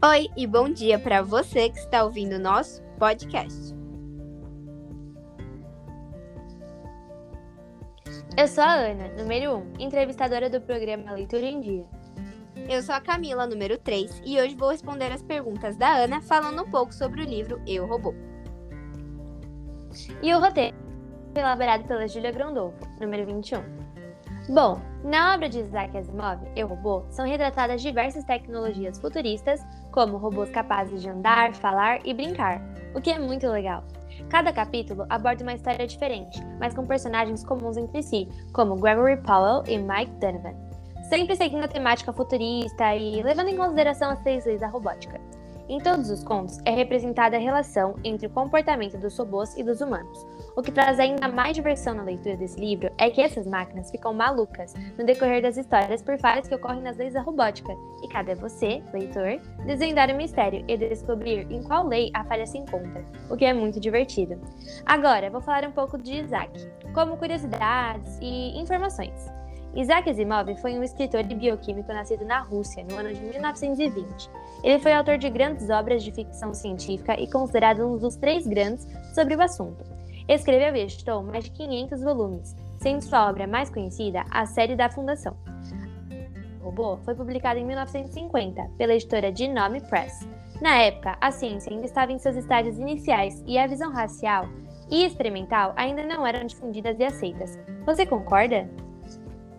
Oi e bom dia para você que está ouvindo o nosso podcast. Eu sou a Ana, número 1, entrevistadora do programa Leitura em Dia. Eu sou a Camila, número 3, e hoje vou responder as perguntas da Ana falando um pouco sobre o livro Eu Robô. E o roteiro foi elaborado pela Julia Grondolfo, número 21. Bom, na obra de Isaac Asimov, Eu Robô, são retratadas diversas tecnologias futuristas, como robôs capazes de andar, falar e brincar, o que é muito legal. Cada capítulo aborda uma história diferente, mas com personagens comuns entre si, como Gregory Powell e Mike Donovan sempre seguindo a temática futurista e levando em consideração as seis leis da robótica. Em todos os contos é representada a relação entre o comportamento dos robôs e dos humanos. O que traz ainda mais diversão na leitura desse livro é que essas máquinas ficam malucas no decorrer das histórias por falhas que ocorrem nas leis da robótica, e cabe a você, leitor, desvendar o mistério e descobrir em qual lei a falha se encontra, o que é muito divertido. Agora, vou falar um pouco de Isaac, como curiosidades e informações. Isaac Asimov foi um escritor e bioquímico nascido na Rússia no ano de 1920. Ele foi autor de grandes obras de ficção científica e considerado um dos três grandes sobre o assunto. Escreveu e editou mais de 500 volumes, sendo sua obra mais conhecida a série da Fundação. O robô foi publicado em 1950 pela editora Genome Press. Na época, a ciência ainda estava em seus estágios iniciais e a visão racial e experimental ainda não eram difundidas e aceitas. Você concorda?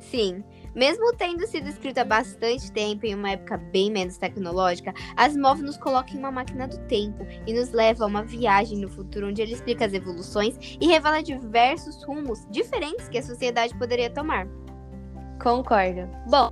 Sim, mesmo tendo sido escrito há bastante tempo em uma época bem menos tecnológica, Asimov nos coloca em uma máquina do tempo e nos leva a uma viagem no futuro onde ele explica as evoluções e revela diversos rumos diferentes que a sociedade poderia tomar. Concordo. Bom,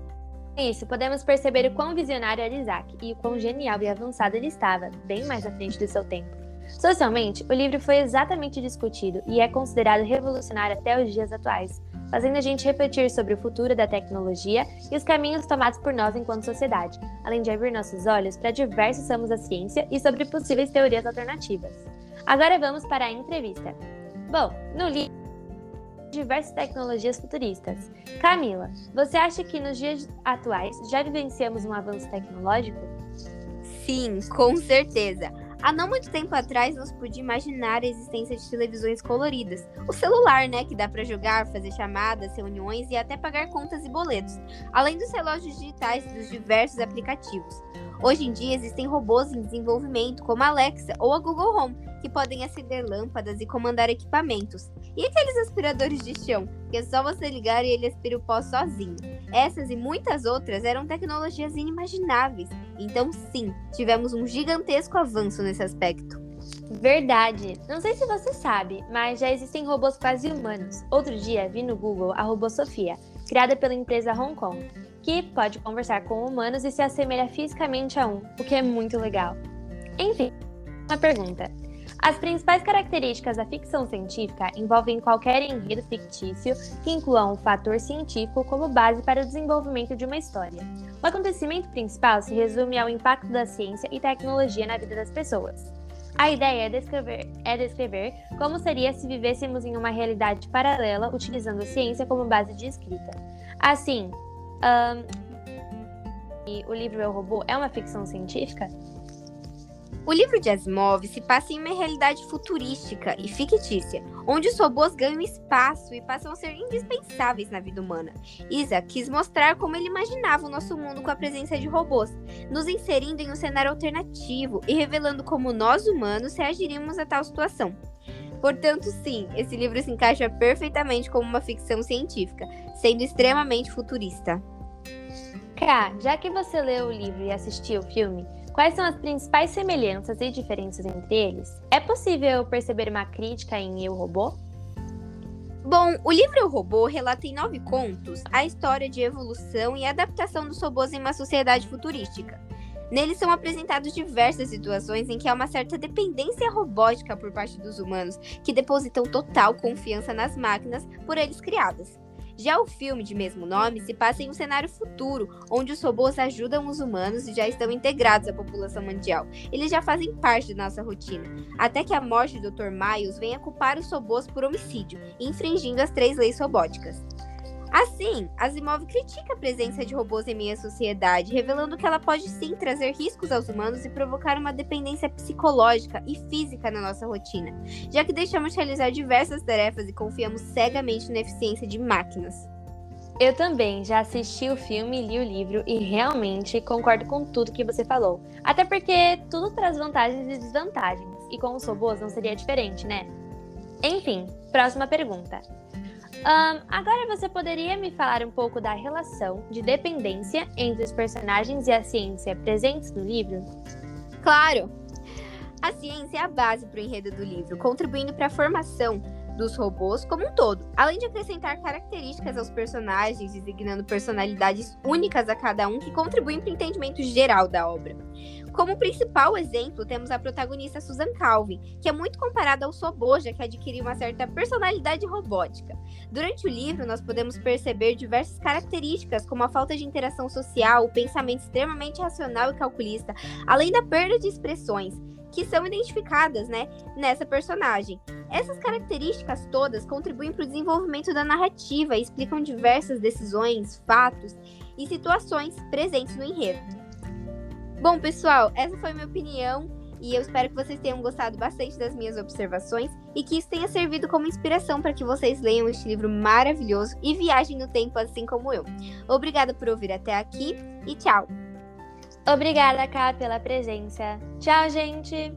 com isso podemos perceber o quão visionário era Isaac e o quão genial e avançado ele estava, bem mais à frente do seu tempo. Socialmente, o livro foi exatamente discutido e é considerado revolucionário até os dias atuais, fazendo a gente refletir sobre o futuro da tecnologia e os caminhos tomados por nós enquanto sociedade, além de abrir nossos olhos para diversos ramos da ciência e sobre possíveis teorias alternativas. Agora vamos para a entrevista. Bom, no livro diversas tecnologias futuristas. Camila, você acha que nos dias atuais já vivenciamos um avanço tecnológico? Sim, com certeza. Há não muito tempo atrás, não se podia imaginar a existência de televisões coloridas. O celular, né, que dá para jogar, fazer chamadas, reuniões e até pagar contas e boletos, além dos relógios digitais e dos diversos aplicativos. Hoje em dia existem robôs em desenvolvimento, como a Alexa ou a Google Home, que podem acender lâmpadas e comandar equipamentos. E aqueles aspiradores de chão, que é só você ligar e ele aspira o pó sozinho. Essas e muitas outras eram tecnologias inimagináveis. Então, sim, tivemos um gigantesco avanço nesse aspecto. Verdade. Não sei se você sabe, mas já existem robôs quase humanos. Outro dia vi no Google a robô Sofia, criada pela empresa Hong Kong, que pode conversar com humanos e se assemelha fisicamente a um, o que é muito legal. Enfim, uma pergunta. As principais características da ficção científica envolvem qualquer enredo fictício que inclua um fator científico como base para o desenvolvimento de uma história. O acontecimento principal se resume ao impacto da ciência e tecnologia na vida das pessoas. A ideia é descrever, é descrever como seria se vivêssemos em uma realidade paralela utilizando a ciência como base de escrita. Assim, um, o livro Eu Robô é uma ficção científica? O livro de Asimov se passa em uma realidade futurística e fictícia, onde os robôs ganham espaço e passam a ser indispensáveis na vida humana. Isaac quis mostrar como ele imaginava o nosso mundo com a presença de robôs, nos inserindo em um cenário alternativo e revelando como nós humanos reagiríamos a tal situação. Portanto, sim, esse livro se encaixa perfeitamente como uma ficção científica, sendo extremamente futurista. Ká, já que você leu o livro e assistiu o filme, Quais são as principais semelhanças e diferenças entre eles? É possível perceber uma crítica em Eu Robô? Bom, o livro Eu Robô relata em nove contos a história de evolução e adaptação dos robôs em uma sociedade futurística. Neles são apresentadas diversas situações em que há uma certa dependência robótica por parte dos humanos, que depositam total confiança nas máquinas por eles criadas. Já o filme de mesmo nome se passa em um cenário futuro, onde os robôs ajudam os humanos e já estão integrados à população mundial. Eles já fazem parte da nossa rotina, até que a morte do Dr. Miles venha culpar os robôs por homicídio, infringindo as três leis robóticas. Assim, Asimov critica a presença de robôs em minha sociedade, revelando que ela pode sim trazer riscos aos humanos e provocar uma dependência psicológica e física na nossa rotina, já que deixamos de realizar diversas tarefas e confiamos cegamente na eficiência de máquinas. Eu também já assisti o filme li o livro e realmente concordo com tudo que você falou. Até porque tudo traz vantagens e desvantagens, e com os robôs não seria diferente, né? Enfim, próxima pergunta. Um, agora você poderia me falar um pouco da relação de dependência entre os personagens e a ciência presentes no livro? Claro! A ciência é a base para o enredo do livro, contribuindo para a formação dos robôs como um todo, além de acrescentar características aos personagens, designando personalidades únicas a cada um que contribuem para o entendimento geral da obra. Como principal exemplo, temos a protagonista Susan Calvin, que é muito comparada ao Soboja, que adquiriu uma certa personalidade robótica. Durante o livro, nós podemos perceber diversas características, como a falta de interação social, o pensamento extremamente racional e calculista, além da perda de expressões que são identificadas, né, nessa personagem. Essas características todas contribuem para o desenvolvimento da narrativa e explicam diversas decisões, fatos e situações presentes no enredo. Bom, pessoal, essa foi a minha opinião e eu espero que vocês tenham gostado bastante das minhas observações e que isso tenha servido como inspiração para que vocês leiam este livro maravilhoso e viajem no tempo assim como eu. Obrigada por ouvir até aqui e tchau! Obrigada, Ká, pela presença. Tchau, gente!